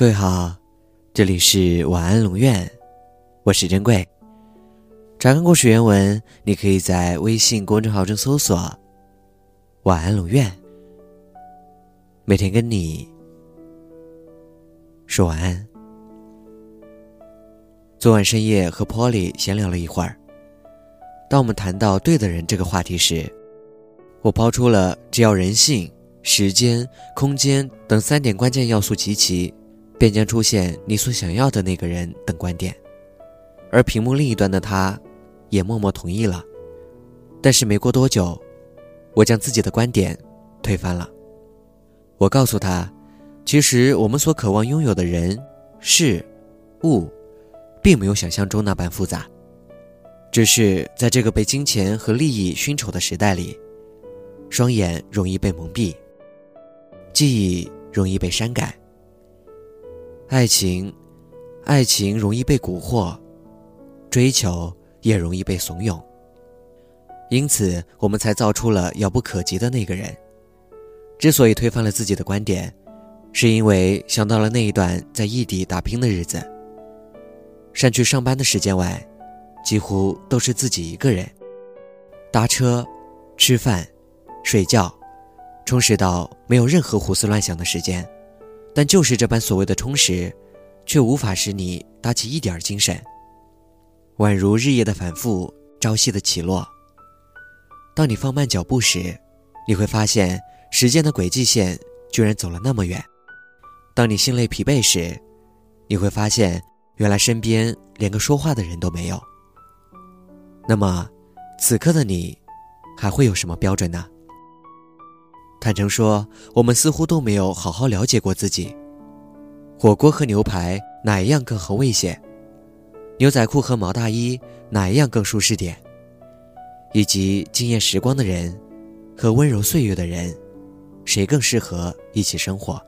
各位好，这里是晚安龙院，我是珍贵。查看故事原文，你可以在微信公众号中搜索“晚安龙院”，每天跟你说晚安。昨晚深夜和 Polly 闲聊了一会儿，当我们谈到“对的人”这个话题时，我抛出了只要人性、时间、空间等三点关键要素集齐。便将出现你所想要的那个人等观点，而屏幕另一端的他，也默默同意了。但是没过多久，我将自己的观点推翻了。我告诉他，其实我们所渴望拥有的人、事、物，并没有想象中那般复杂，只是在这个被金钱和利益熏丑的时代里，双眼容易被蒙蔽，记忆容易被删改。爱情，爱情容易被蛊惑，追求也容易被怂恿。因此，我们才造出了遥不可及的那个人。之所以推翻了自己的观点，是因为想到了那一段在异地打拼的日子。删去上班的时间外，几乎都是自己一个人，搭车、吃饭、睡觉，充实到没有任何胡思乱想的时间。但就是这般所谓的充实，却无法使你打起一点精神，宛如日夜的反复，朝夕的起落。当你放慢脚步时，你会发现时间的轨迹线居然走了那么远；当你心累疲惫时，你会发现原来身边连个说话的人都没有。那么，此刻的你，还会有什么标准呢？坦诚说，我们似乎都没有好好了解过自己。火锅和牛排哪一样更合味些？牛仔裤和毛大衣哪一样更舒适点？以及惊艳时光的人和温柔岁月的人，谁更适合一起生活？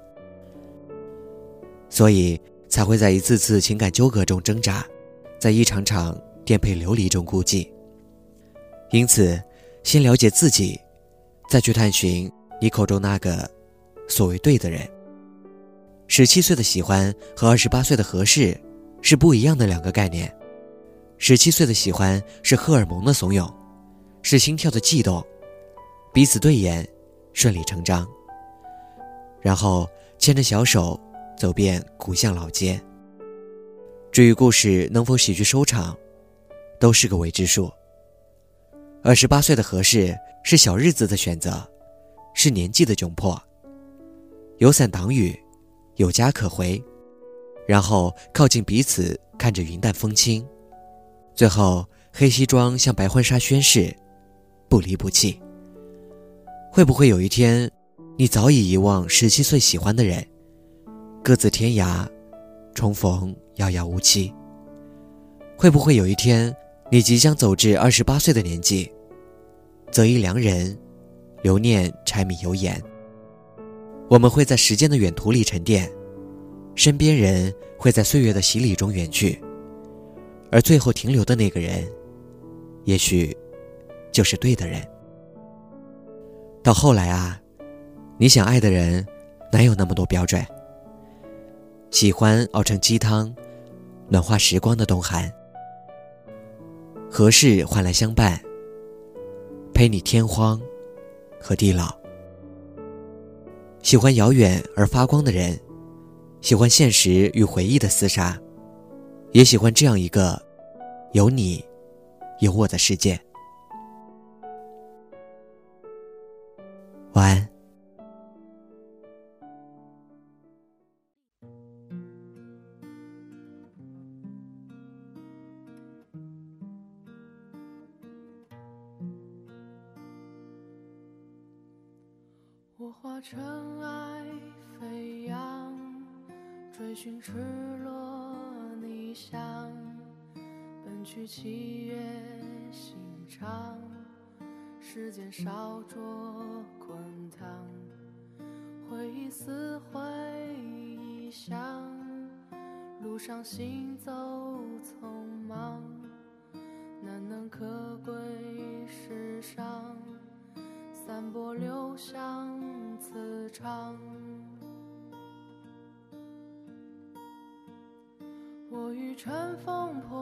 所以才会在一次次情感纠葛中挣扎，在一场场颠沛流离中孤寂。因此，先了解自己，再去探寻。你口中那个所谓对的人，十七岁的喜欢和二十八岁的合适是不一样的两个概念。十七岁的喜欢是荷尔蒙的怂恿，是心跳的悸动，彼此对眼，顺理成章。然后牵着小手走遍古巷老街。至于故事能否喜剧收场，都是个未知数。二十八岁的合适是小日子的选择。是年纪的窘迫，有伞挡雨，有家可回，然后靠近彼此，看着云淡风轻，最后黑西装向白婚纱宣誓，不离不弃。会不会有一天，你早已遗忘十七岁喜欢的人，各自天涯，重逢遥遥无期？会不会有一天，你即将走至二十八岁的年纪，择一良人？留念柴米油盐，我们会在时间的远途里沉淀，身边人会在岁月的洗礼中远去，而最后停留的那个人，也许就是对的人。到后来啊，你想爱的人，哪有那么多标准？喜欢熬成鸡汤，暖化时光的冬寒，合适换来相伴，陪你天荒。和地老，喜欢遥远而发光的人，喜欢现实与回忆的厮杀，也喜欢这样一个有你有我的世界。晚安。我化尘埃飞扬，追寻赤裸逆翔，奔去七月心肠，时间烧灼滚烫，回忆撕毁臆想，路上行走匆忙，我欲乘风破。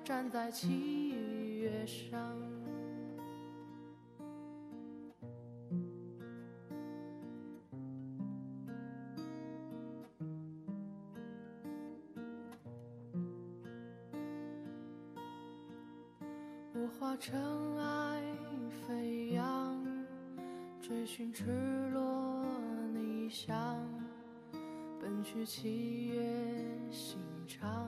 站在七月上。我化尘埃飞扬，追寻赤裸逆翔，奔去七月。心肠，